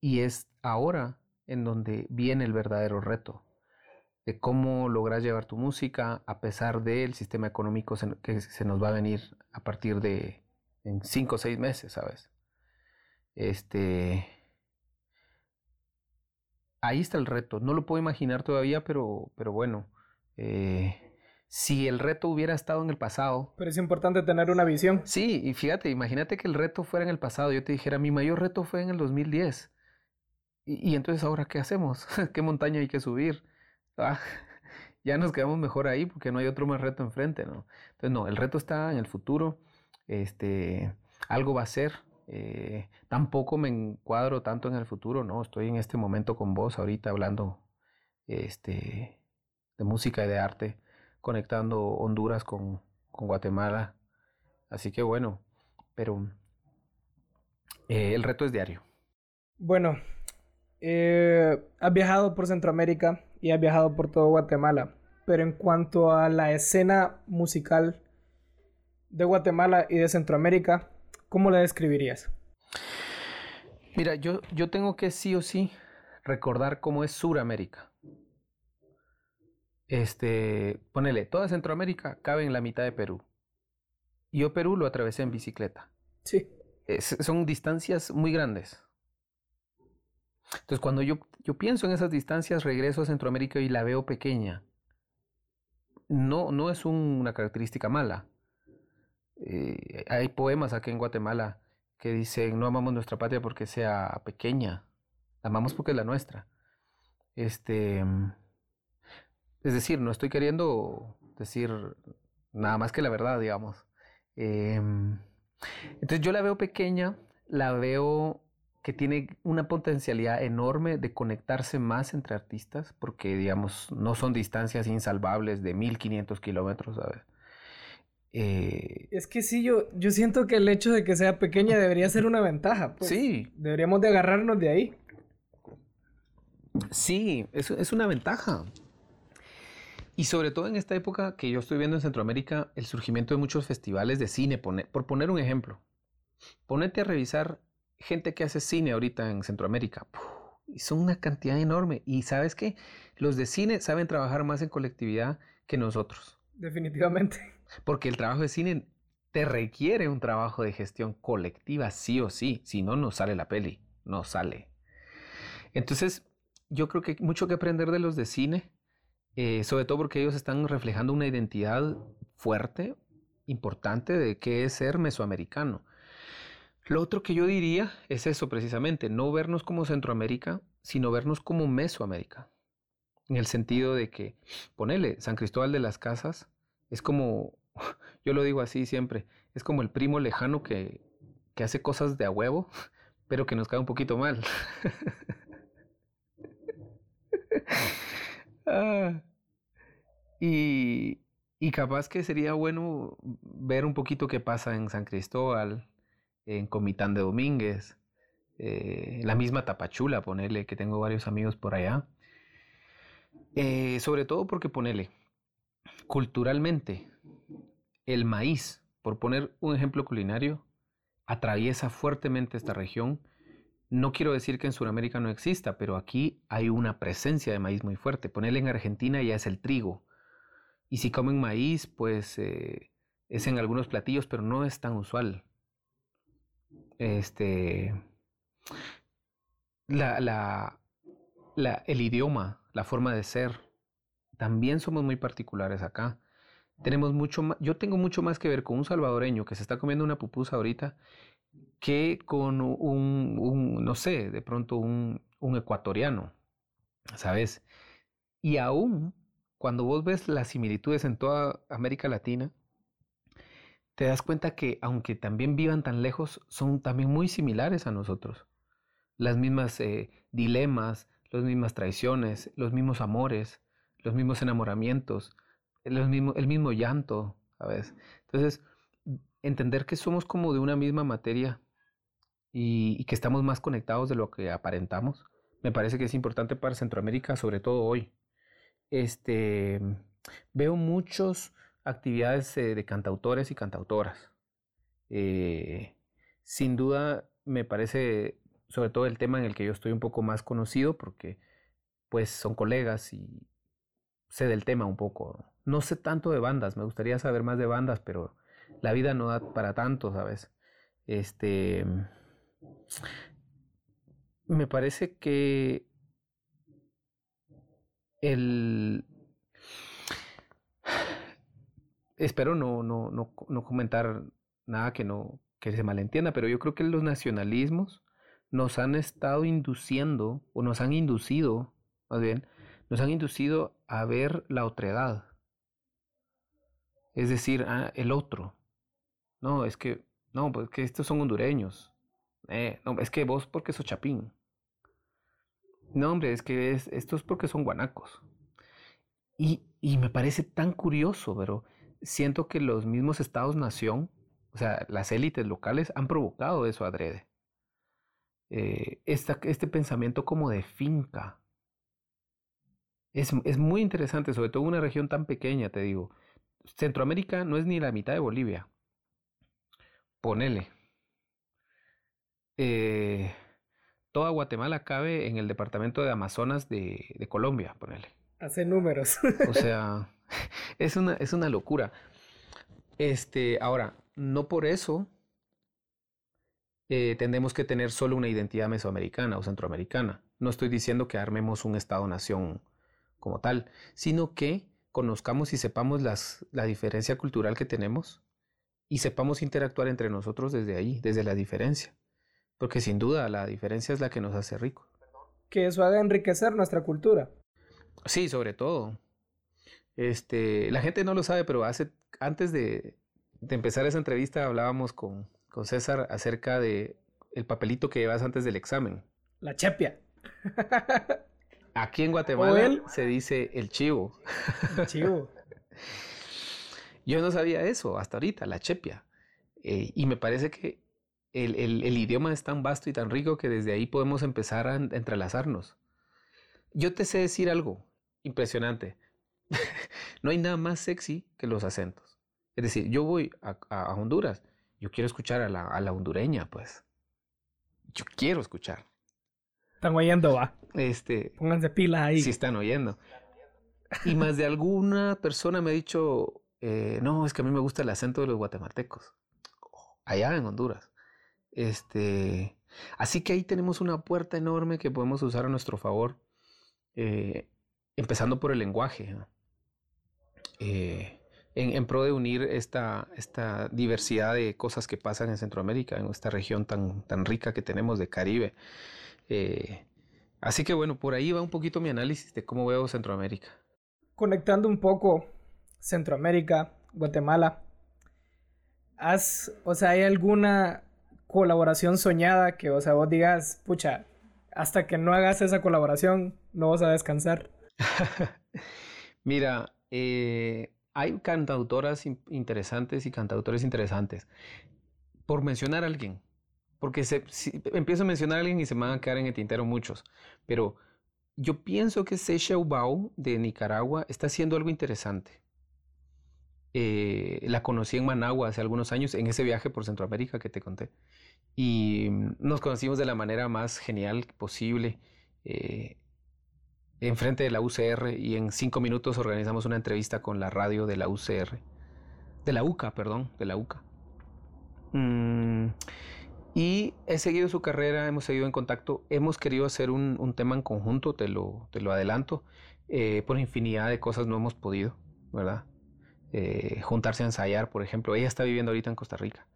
Speaker 2: Y es ahora en donde viene el verdadero reto de cómo lograr llevar tu música a pesar del sistema económico que se nos va a venir a partir de en cinco o seis meses, ¿sabes? Este, ahí está el reto. No lo puedo imaginar todavía, pero, pero bueno, eh, si el reto hubiera estado en el pasado.
Speaker 1: Pero es importante tener una visión.
Speaker 2: Sí, y fíjate, imagínate que el reto fuera en el pasado. Yo te dijera, mi mayor reto fue en el 2010. Y, y entonces, ¿ahora qué hacemos? ¿Qué montaña hay que subir? Ah, ya nos quedamos mejor ahí porque no hay otro más reto enfrente, ¿no? Entonces, no, el reto está en el futuro, este, algo va a ser, eh, tampoco me encuadro tanto en el futuro, ¿no? Estoy en este momento con vos ahorita hablando este, de música y de arte, conectando Honduras con, Guatemala, así que bueno, pero eh, el reto es diario.
Speaker 1: Bueno, eh, has viajado por Centroamérica y has viajado por todo Guatemala, pero en cuanto a la escena musical de Guatemala y de Centroamérica, ¿cómo la describirías?
Speaker 2: Mira, yo, yo tengo que sí o sí recordar cómo es Suramérica. Este, ponele, toda Centroamérica cabe en la mitad de Perú. Yo Perú lo atravesé en bicicleta.
Speaker 1: Sí.
Speaker 2: son distancias muy grandes. Entonces, cuando yo, yo pienso en esas distancias, regreso a Centroamérica y la veo pequeña. No, no es una característica mala. Eh, hay poemas aquí en Guatemala que dicen, no amamos nuestra patria porque sea pequeña, la amamos porque es la nuestra. Este, es decir, no estoy queriendo decir nada más que la verdad, digamos. Em, entonces yo la veo pequeña, la veo que tiene una potencialidad enorme de conectarse más entre artistas, porque digamos, no son distancias insalvables de 1500 kilómetros, ¿sabes?
Speaker 1: Eh, es que sí, yo, yo siento que el hecho de que sea pequeña debería ser una ventaja. Pues.
Speaker 2: Sí.
Speaker 1: Deberíamos de agarrarnos de ahí.
Speaker 2: Sí, es, es una ventaja. Y sobre todo en esta época que yo estoy viendo en Centroamérica, el surgimiento de muchos festivales de cine, por poner un ejemplo. Ponete a revisar gente que hace cine ahorita en Centroamérica. y son una cantidad enorme. Y sabes qué? Los de cine saben trabajar más en colectividad que nosotros.
Speaker 1: Definitivamente.
Speaker 2: Porque el trabajo de cine te requiere un trabajo de gestión colectiva, sí o sí. Si no, no sale la peli. No sale. Entonces, yo creo que hay mucho que aprender de los de cine. Eh, sobre todo porque ellos están reflejando una identidad fuerte, importante de qué es ser mesoamericano. Lo otro que yo diría es eso precisamente, no vernos como Centroamérica, sino vernos como Mesoamérica. En el sentido de que, ponele, San Cristóbal de las Casas es como, yo lo digo así siempre, es como el primo lejano que, que hace cosas de a huevo, pero que nos cae un poquito mal. Ah, y, y capaz que sería bueno ver un poquito qué pasa en San Cristóbal, en Comitán de Domínguez, eh, la misma Tapachula, ponele, que tengo varios amigos por allá. Eh, sobre todo porque ponele, culturalmente, el maíz, por poner un ejemplo culinario, atraviesa fuertemente esta región No quiero decir que en Sudamérica no exista, pero aquí hay una presencia de maíz muy fuerte. Ponerle en Argentina ya es el trigo. Y si comen maíz, pues eh, es en algunos platillos, pero no es tan usual. Este, la, la, el idioma, la forma de ser, también somos muy particulares acá. Tenemos mucho más, yo tengo mucho más que ver con un salvadoreño que se está comiendo una pupusa ahorita que con un, no sé, de pronto un, un ecuatoriano, ¿sabes? Y aún cuando vos ves las similitudes en toda América Latina, te das cuenta que aunque también vivan tan lejos, son también muy similares a nosotros. Las mismas eh, dilemas, las mismas traiciones, los mismos amores, los mismos enamoramientos, los mismo, el mismo llanto, ¿sabes? Entonces, entender que somos como de una misma materia y, y que estamos más conectados de lo que aparentamos, me parece que es importante para Centroamérica, sobre todo hoy. Este, veo muchas actividades eh, de cantautores y cantautoras. Eh, sin duda, me parece sobre todo el tema en el que yo estoy un poco más conocido porque pues son colegas y sé del tema un poco. No sé tanto de bandas, me gustaría saber más de bandas, pero la vida no da para tanto, ¿sabes? Este me parece que el espero no, no, no, no comentar nada que no que se malentienda, pero yo creo que los nacionalismos nos han estado induciendo, o nos han inducido, más bien, nos han inducido a ver la otredad. Es decir, ah, el otro. No, es que, no, pues que estos son hondureños. Eh, no, es que vos porque sos chapín. No, hombre, es que es, esto es porque son guanacos. Y, y me parece tan curioso, pero siento que los mismos estados-nación, o sea, las élites locales, han provocado eso adrede. Eh, este pensamiento como de finca. Es, muy interesante, sobre todo en una región tan pequeña, te digo. Centroamérica no es ni la mitad de Bolivia. Ponele. Eh, toda Guatemala cabe en el departamento de Amazonas de, de Colombia, ponele.
Speaker 1: Hace números.
Speaker 2: o sea, es una, es una locura. Este, ahora, no por eso eh, tendemos que tener solo una identidad mesoamericana o centroamericana. No estoy diciendo que armemos un Estado-nación como tal, sino que conozcamos y sepamos las, la diferencia cultural que tenemos y sepamos interactuar entre nosotros desde ahí, desde la diferencia. Porque sin duda la diferencia es la que nos hace ricos.
Speaker 1: Que eso haga enriquecer nuestra cultura.
Speaker 2: Sí, sobre todo. Este, la gente no lo sabe, pero hace, antes de, de empezar esa entrevista hablábamos con, con César acerca de el papelito que llevas antes del examen.
Speaker 1: La chepia.
Speaker 2: Aquí en Guatemala se dice el chivo.
Speaker 1: El chivo.
Speaker 2: Yo no sabía eso hasta ahorita, la chepia. Eh, y me parece que el, el, idioma es tan vasto y tan rico que desde ahí podemos empezar a entrelazarnos. Yo te sé decir algo impresionante. no hay nada más sexy que los acentos. Es decir, yo voy a, a Honduras yo quiero escuchar a la, a la hondureña, pues. Yo quiero escuchar.
Speaker 1: Están oyendo, va.
Speaker 2: Este.
Speaker 1: Pónganse pilas ahí.
Speaker 2: Sí, están oyendo. Y más de alguna persona me ha dicho, eh, no, es que a mí me gusta el acento de los guatemaltecos. Allá en Honduras. Este. Así que ahí tenemos una puerta enorme que podemos usar a nuestro favor. Eh, empezando por el lenguaje. Eh, en, pro de unir esta, esta diversidad de cosas que pasan en Centroamérica, en esta región tan, tan rica que tenemos de Caribe. Eh, así que bueno, por ahí va un poquito mi análisis de cómo veo Centroamérica.
Speaker 1: Conectando un poco Centroamérica, Guatemala, ¿has, o sea, hay alguna colaboración soñada que, o sea, vos digas, pucha, hasta que no hagas esa colaboración, no vas a descansar?
Speaker 2: Mira, eh, hay cantautoras interesantes y cantautores interesantes. Por mencionar a alguien, porque empiezo a mencionar a alguien y se me van a quedar en el tintero muchos, pero yo pienso que Seiya Ubao de Nicaragua está haciendo algo interesante. Eh, la conocí en Managua hace algunos años, en ese viaje por Centroamérica que te conté. y nos conocimos de la manera más genial posible. Eh, enfrente de la UCR y en cinco minutos organizamos una entrevista con la radio de la UCR. De la UCA, perdón, de la UCA. Mm, y he seguido su carrera, hemos seguido en contacto, hemos querido hacer un, tema en conjunto, te lo, te lo adelanto. Eh, por infinidad de cosas no hemos podido, ¿verdad? Eh, juntarse a ensayar, por ejemplo. Ella está viviendo ahorita en Costa Rica.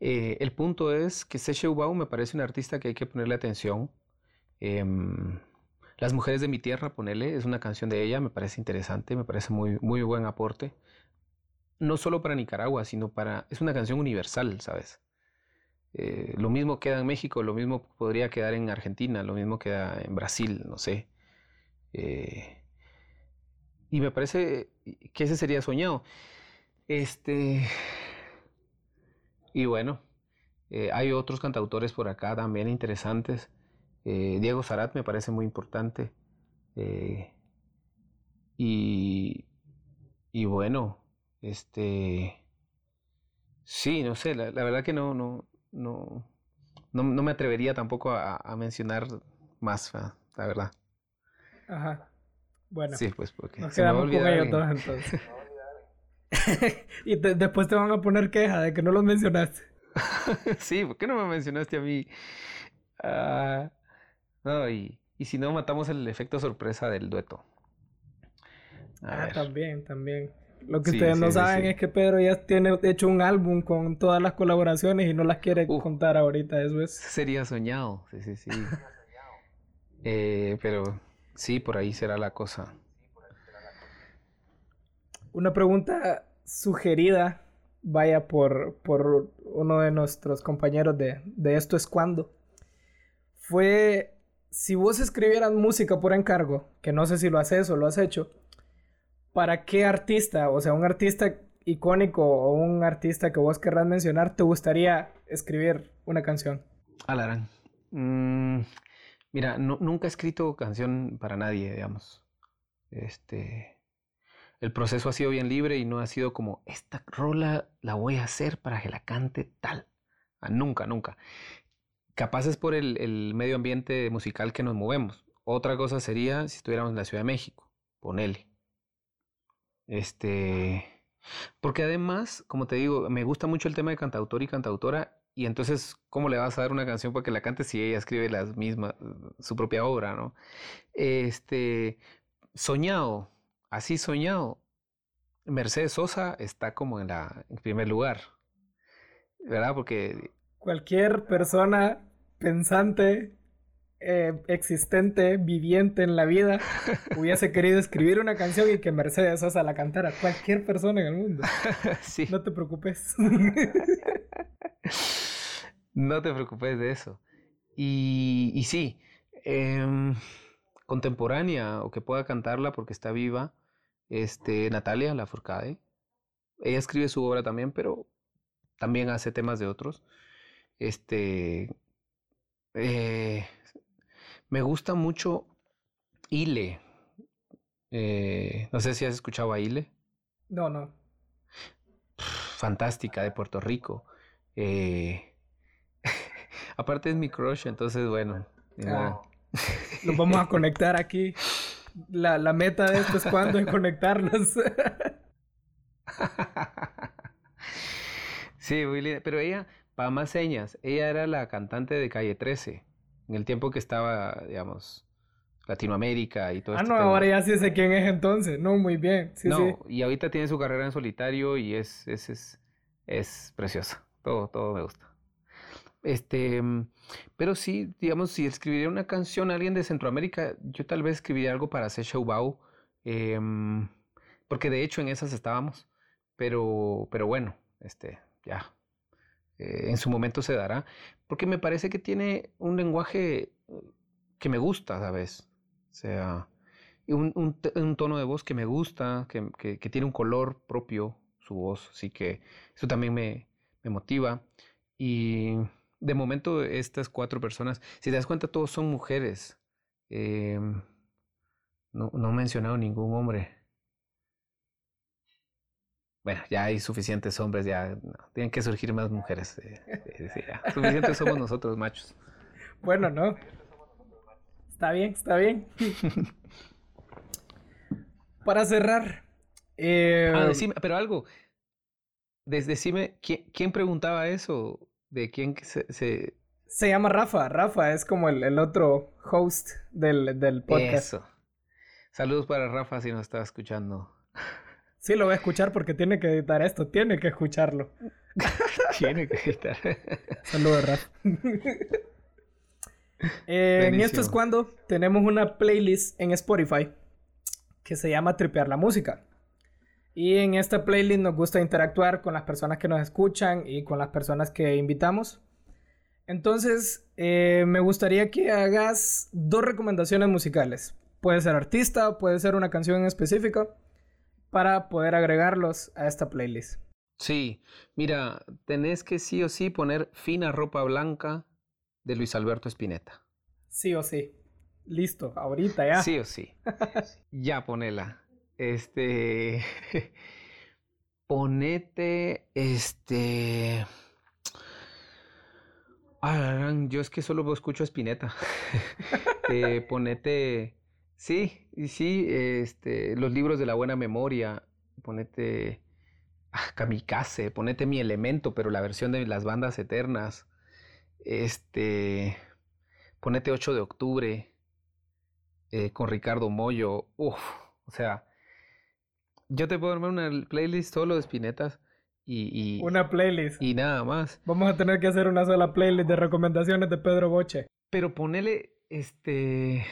Speaker 2: Eh, el punto es que Seche Ubau me parece un artista que hay que ponerle atención. Em, Las mujeres de mi tierra, ponele, es una canción de ella, me parece interesante, me parece muy, muy buen aporte. No solo para Nicaragua, sino para... Es una canción universal, ¿sabes? Eh, lo mismo queda en México, lo mismo podría quedar en Argentina, lo mismo queda en Brasil, no sé. Eh, y me parece que ese sería soñado. Este. Y bueno, eh, hay otros cantautores por acá también interesantes. Diego Zarat me parece muy importante. y, y bueno, este. Sí, no sé, la, la verdad que no, no, no, no, me atrevería tampoco a, mencionar más, la verdad.
Speaker 1: Ajá. Bueno.
Speaker 2: Sí, pues porque
Speaker 1: nos quedamos con ellos entonces. y después te van a poner queja de que no los mencionaste.
Speaker 2: sí, ¿por qué no me mencionaste a mí? Ah, no, y, y, si no, matamos el efecto sorpresa del dueto.
Speaker 1: ah, también, también. Lo que ustedes no saben es que Pedro ya tiene hecho un álbum con todas las colaboraciones y no las quiere contar ahorita, eso es.
Speaker 2: Sería soñado, sí, sí, sí. eh, pero sí, por ahí será la cosa.
Speaker 1: Una pregunta sugerida, vaya por, por uno de nuestros compañeros de, de Esto es Cuando. Fue, si vos escribieras música por encargo, que no sé si lo haces o lo has hecho, ¿para qué artista, o sea, un artista icónico o un artista que vos querrás mencionar, te gustaría escribir una canción?
Speaker 2: Alarán. Mm, mira, nunca he escrito canción para nadie, digamos. Este. El proceso ha sido bien libre y no ha sido como, esta rola la voy a hacer para que la cante tal. Ah, nunca, nunca. Capaz es por el, el medio ambiente musical que nos movemos. Otra cosa sería si estuviéramos en la Ciudad de México, ponele. Este, porque además, como te digo, me gusta mucho el tema de cantautor y cantautora. Y entonces, ¿cómo le vas a dar una canción para que la cante si ella escribe las mismas, su propia obra, ¿no? Este, soñado, así soñado. Mercedes Sosa está como en la en primer lugar, ¿verdad? Porque
Speaker 1: cualquier persona pensante eh, existente, viviente en la vida, hubiese querido escribir una canción y que Mercedes Sosa la cantara. Cualquier persona en el mundo. No te preocupes.
Speaker 2: no te preocupes de eso. Y, y sí, em, contemporánea o que pueda cantarla porque está viva, este, Natalia Lafourcade. Ella escribe su obra también, pero también hace temas de otros. Este, eh, me gusta mucho Ile. Eh, no sé si has escuchado a Ile.
Speaker 1: No, no.
Speaker 2: Fantástica, de Puerto Rico. Eh, aparte es mi crush, entonces bueno. Ah,
Speaker 1: Nos vamos a conectar aquí. La, la meta de esto es cuando conectarnos.
Speaker 2: sí, Willy, pero ella, para más señas, ella era la cantante de Calle 13 en el tiempo que estaba, digamos, Latinoamérica y todo
Speaker 1: Ah, este no, ahora ya sí sé quién es entonces. No, muy bien. Sí,
Speaker 2: no, y ahorita tiene su carrera en solitario y es, es, es, es preciosa. Todo, todo me gusta. Este, pero sí, digamos, si escribiría una canción a alguien de Centroamérica, yo tal vez escribiría algo para Sesha Ubau, em, porque de hecho en esas estábamos, pero, pero bueno, este, ya, eh, en su momento se dará, porque me parece que tiene un lenguaje uh, que me gusta, ¿sabes? O sea, un, un, tono de voz que me gusta, que, que, tiene un color propio su voz, así que eso también me, me motiva. Y de momento estas cuatro personas, si te das cuenta, todos son mujeres. Em, no, no he mencionado ningún hombre. Bueno, ya hay suficientes hombres, ya tienen que surgir más mujeres. Eh, suficientes somos nosotros, machos.
Speaker 1: Bueno, no. Está bien, está bien. Para cerrar.
Speaker 2: Eh, ah, decime, pero algo. decime, ¿quién, preguntaba eso? ¿De quién se,
Speaker 1: se... llama Rafa. Rafa es como el, otro host del, del podcast. Eso.
Speaker 2: Saludos para Rafa si nos está escuchando.
Speaker 1: Sí, lo voy a escuchar porque tiene que editar esto. Tiene que escucharlo.
Speaker 2: tiene que editar.
Speaker 1: Saludos, Rafa. Eh, en esto es cuando tenemos una playlist en Spotify que se llama Tripear la Música. Y en esta playlist nos gusta interactuar con las personas que nos escuchan y con las personas que invitamos. Entonces, eh, me gustaría que hagas dos recomendaciones musicales. Puede ser artista, puede ser una canción en específico, para poder agregarlos a esta playlist.
Speaker 2: Sí, mira, tenés que sí o sí poner fina ropa blanca de Luis Alberto Spinetta.
Speaker 1: Sí o sí. Listo, ahorita ya.
Speaker 2: Sí o sí. ya ponela. Este. ponete. Este. Ah, yo es que solo escucho a Spinetta. eh, ponete. Sí, sí, este, los libros de la buena memoria. Ponete. Ah, Kamikaze, ponete mi elemento, pero la versión de las bandas eternas. Este. Ponete 8 de octubre. Eh, con Ricardo Mollo. Uf, o sea. Yo te puedo armar una playlist solo de espinetas. Y,
Speaker 1: una playlist.
Speaker 2: Y nada más.
Speaker 1: Vamos a tener que hacer una sola playlist de recomendaciones de Pedro Boche.
Speaker 2: Pero ponele, este...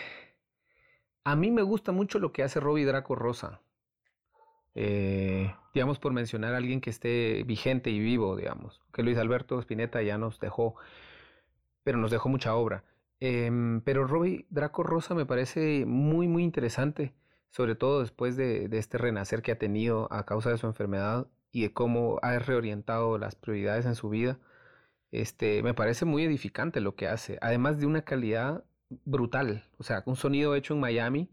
Speaker 2: A mí me gusta mucho lo que hace Robbie Draco Rosa. Eh, digamos, por mencionar a alguien que esté vigente y vivo, digamos. Que Luis Alberto Spinetta ya nos dejó pero nos dejó mucha obra. Em, pero Robbie Draco Rosa me parece muy, muy interesante, sobre todo después de, este renacer que ha tenido a causa de su enfermedad y de cómo ha reorientado las prioridades en su vida. Este, me parece muy edificante lo que hace, además de una calidad brutal, o sea, un sonido hecho en Miami,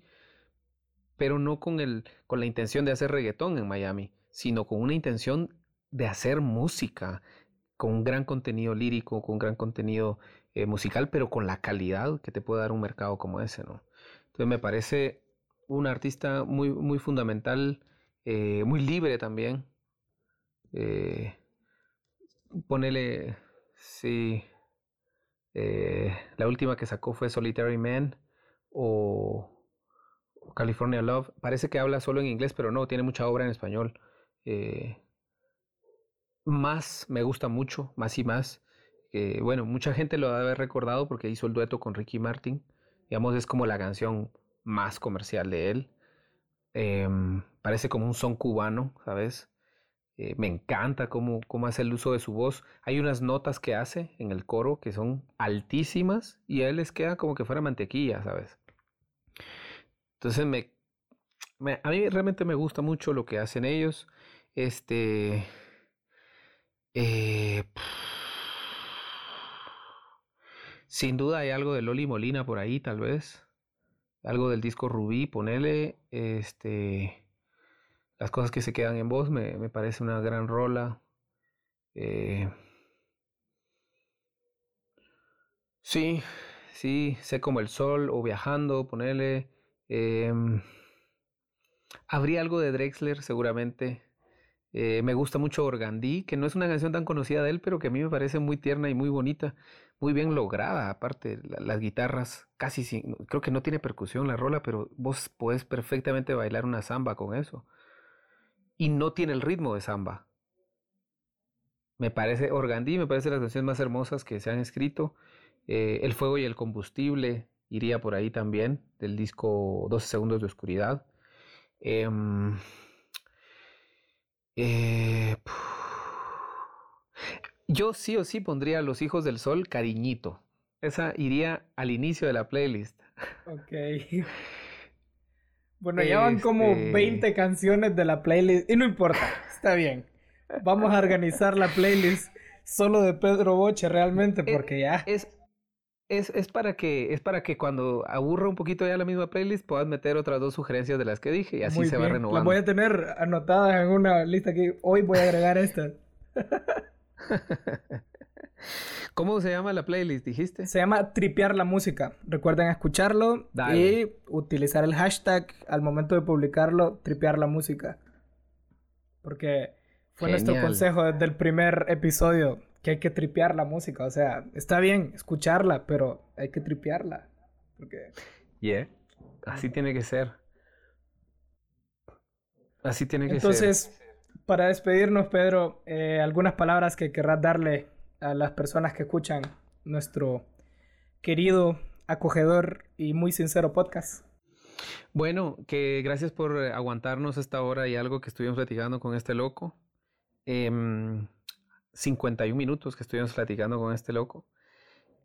Speaker 2: pero no con, el, con la intención de hacer reggaetón en Miami, sino con una intención de hacer música, con un gran contenido lírico, con un gran contenido eh, musical, pero con la calidad que te puede dar un mercado como ese, ¿no? Entonces me parece un artista muy, muy fundamental, eh, muy libre también. Eh, ponele, sí, la última que sacó fue Solitary Man o, California Love. Parece que habla solo en inglés, pero no, tiene mucha obra en español. más, me gusta mucho, más y más bueno, mucha gente lo debe haber recordado porque hizo el dueto con Ricky Martin. Digamos, es como la canción más comercial de él. Em, parece como un son cubano, ¿sabes? Eh, me encanta cómo, cómo hace el uso de su voz. Hay unas notas que hace en el coro que son altísimas y a él les queda como que fuera mantequilla, ¿sabes? Entonces me, a mí realmente me gusta mucho lo que hacen ellos. Este... Eh, sin duda hay algo de Loli Molina por ahí, tal vez. Algo del disco Rubí, ponele. Este. Las cosas que se quedan en voz me, parece una gran rola. Eh, sí, sí, sé como el sol o viajando, ponele. Em, habría algo de Drexler, seguramente. Eh, me gusta mucho Organdí, que no es una canción tan conocida de él, pero que a mí me parece muy tierna y muy bonita muy bien lograda, aparte las guitarras casi sin, creo que no tiene percusión la rola, pero vos podés perfectamente bailar una samba con eso. Y no tiene el ritmo de samba. Me parece, Organdí me parece las canciones más hermosas que se han escrito. Eh, el fuego y el combustible iría por ahí también, del disco 12 segundos de oscuridad. Em, eh, yo sí o sí pondría Los Hijos del Sol cariñito. Esa iría al inicio de la playlist.
Speaker 1: Ok. Bueno, ya van como 20 este canciones de la playlist. Y no importa, está bien. Vamos a organizar la playlist solo de Pedro Boche realmente, porque ya.
Speaker 2: Es, es, es, para que, es para que cuando aburra un poquito ya la misma playlist puedas meter otras dos sugerencias de las que dije y así se va renovando. Las
Speaker 1: voy a tener anotadas en una lista que hoy voy a agregar esta.
Speaker 2: ¿Cómo se llama la playlist, dijiste?
Speaker 1: Se llama Tripear la Música. Recuerden escucharlo y utilizar el hashtag al momento de publicarlo, Tripear la Música. Porque fue nuestro consejo desde el primer episodio que hay que tripear la música. O sea, está bien escucharla, pero hay que tripearla. Porque...
Speaker 2: Yeah, así tiene que ser. Así tiene que
Speaker 1: ser. Entonces, para despedirnos, Pedro, eh, algunas palabras que querrás darle a las personas que escuchan nuestro querido, acogedor y muy sincero podcast.
Speaker 2: Bueno, que gracias por aguantarnos esta hora y algo que estuvimos platicando con este loco. 51 em, minutos que estuvimos platicando con este loco.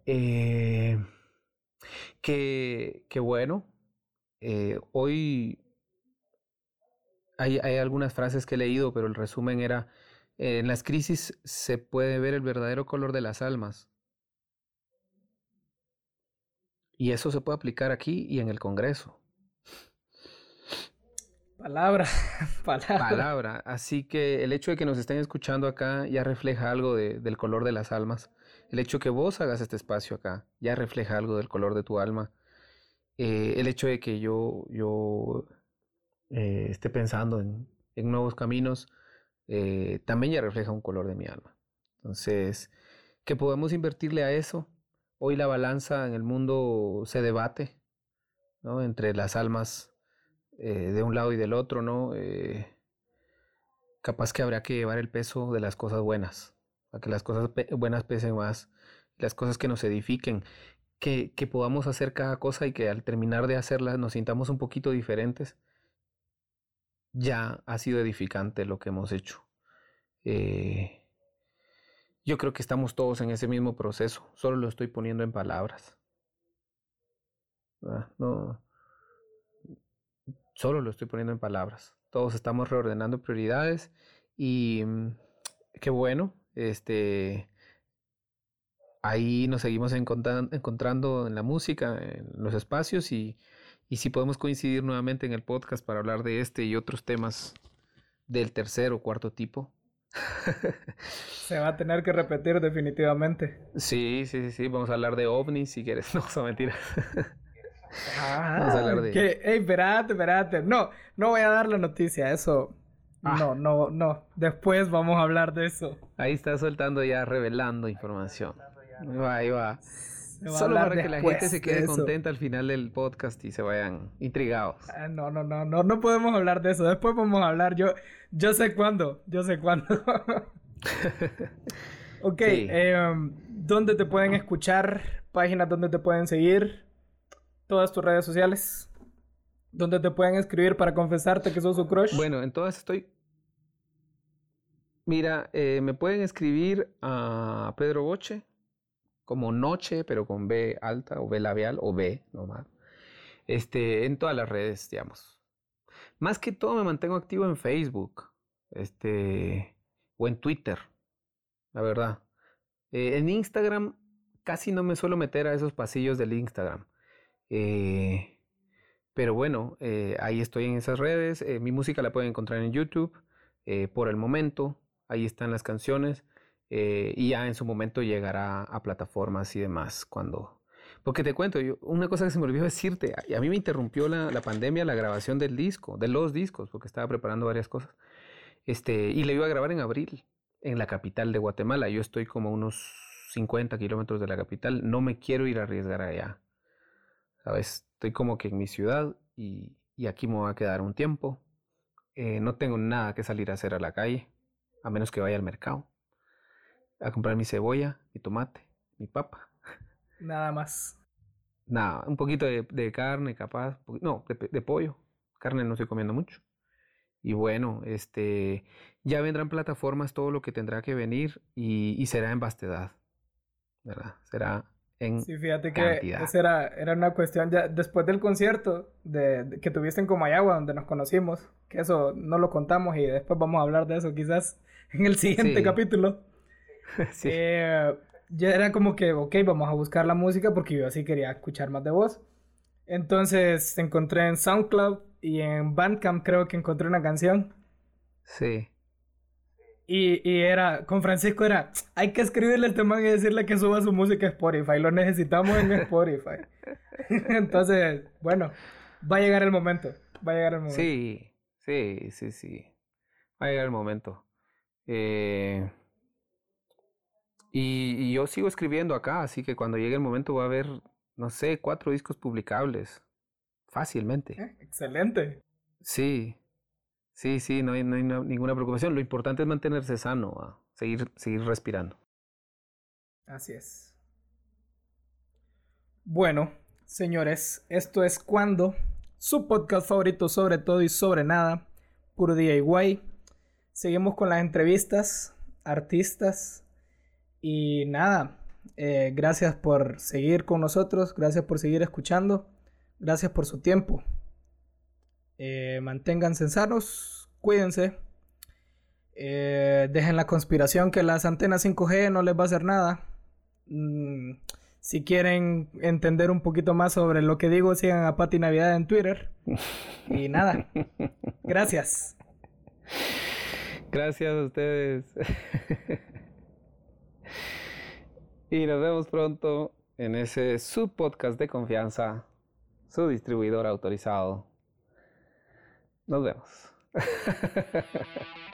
Speaker 2: Eh, que, bueno, eh, hoy hay, hay, algunas frases que he leído, pero el resumen era, en las crisis se puede ver el verdadero color de las almas. Y eso se puede aplicar aquí y en el Congreso.
Speaker 1: Palabra, palabra.
Speaker 2: Palabra. Así que el hecho de que nos estén escuchando acá ya refleja algo del color de las almas. El hecho de que vos hagas este espacio acá ya refleja algo del color de tu alma. Eh, el hecho de que yo, yo eh, esté pensando en, nuevos caminos eh, también ya refleja un color de mi alma. Entonces, que podemos invertirle a eso. Hoy la balanza en el mundo se debate ¿no? entre las almas eh, de un lado y del otro, ¿no? Eh, capaz que habría que llevar el peso de las cosas buenas, para que las cosas buenas pesen más, las cosas que nos edifiquen, que, que, podamos hacer cada cosa y que al terminar de hacerlas nos sintamos un poquito diferentes. Ya ha sido edificante lo que hemos hecho. Eh, yo creo que estamos todos en ese mismo proceso, solo lo estoy poniendo en palabras. Ah, no, Solo lo estoy poniendo en palabras. Todos estamos reordenando prioridades y mm, qué bueno. Este, ahí nos seguimos encontrando en la música, en los espacios y, y si podemos coincidir nuevamente en el podcast para hablar de este y otros temas del tercer o cuarto tipo.
Speaker 1: Se va a tener que repetir definitivamente.
Speaker 2: Sí, sí, sí, sí. Vamos a hablar de ovnis si quieres. No, son mentiras.
Speaker 1: Ah, que, ey, espérate, espérate. No, no voy a dar la noticia, eso. Ah. No, no, no. Después vamos a hablar de eso.
Speaker 2: Ahí está soltando ya, revelando información. Ahí va, ahí va. Solo para que la gente se quede contenta al final del podcast y se vayan intrigados.
Speaker 1: Ah, no, no, no, no, no podemos hablar de eso. Después vamos a hablar. Yo, yo sé cuándo, yo sé cuándo. ok, em, ¿dónde te pueden escuchar? Páginas donde te pueden seguir todas tus redes sociales donde te pueden escribir para confesarte que sos su crush.
Speaker 2: Bueno, en todas estoy. Mira, eh, me pueden escribir a Pedro Boche como Noche, pero con B alta o B labial o B nomás. Este, en todas las redes, digamos. Más que todo me mantengo activo en Facebook, este, o en Twitter, la verdad. Eh, en Instagram casi no me suelo meter a esos pasillos del Instagram. Eh, pero bueno, eh, ahí estoy en esas redes. Mi música la pueden encontrar en YouTube por el momento. Ahí están las canciones. Y ya en su momento llegará a plataformas y demás cuando... Porque te cuento, yo, una cosa que se me olvidó decirte, a, mí me interrumpió la, la, pandemia la grabación del disco, de los discos, porque estaba preparando varias cosas. Este, y le iba a grabar en abril, en la capital de Guatemala. Yo estoy como a unos 50 kilómetros de la capital, no me quiero ir a arriesgar allá. Estoy como que en mi ciudad y, aquí me voy a quedar un tiempo. Eh, no tengo nada que salir a hacer a la calle, a menos que vaya al mercado a comprar mi cebolla, mi tomate, mi papa.
Speaker 1: Nada más.
Speaker 2: Nada, un poquito de, carne, capaz, no, de, pollo. Carne no estoy comiendo mucho. Y bueno, este, ya vendrán plataformas todo lo que tendrá que venir y, y será en vastedad, ¿verdad? Será sí, fíjate que
Speaker 1: esa era, era una cuestión ya después del concierto de, que tuviste en Comayagua, donde nos conocimos, que eso no lo contamos y después vamos a hablar de eso quizás en el siguiente capítulo. sí. Eh, ya era como que, ok, vamos a buscar la música porque yo así quería escuchar más de voz. Entonces encontré en SoundCloud y en Bandcamp creo que encontré una canción.
Speaker 2: Sí.
Speaker 1: Y, y, era, con Francisco era, hay que escribirle el tema y decirle que suba su música a Spotify, lo necesitamos en Spotify. Entonces, bueno, va a llegar el momento, va a llegar el momento.
Speaker 2: Sí, sí, sí, sí, va a llegar el momento. Eh, y, y, yo sigo escribiendo acá, así que cuando llegue el momento va a haber, no sé, cuatro discos publicables, fácilmente.
Speaker 1: Eh, excelente.
Speaker 2: Sí, Sí, sí, no hay, no hay ninguna preocupación. Lo importante es mantenerse sano, seguir, seguir respirando.
Speaker 1: Así es. Bueno, señores, esto es Cuando, su podcast favorito sobre todo y sobre nada, puro DIY. Seguimos con las entrevistas, artistas y nada. Eh, gracias por seguir con nosotros, gracias por seguir escuchando, gracias por su tiempo. Eh, manténganse sanos, cuídense. Eh, dejen la conspiración que las antenas 5G no les va a hacer nada. Mm, si quieren entender un poquito más sobre lo que digo, sigan a Pati Navidad en Twitter. Y nada. Gracias.
Speaker 2: Gracias a ustedes. y nos vemos pronto en ese subpodcast de confianza, su distribuidor autorizado. Nos vemos.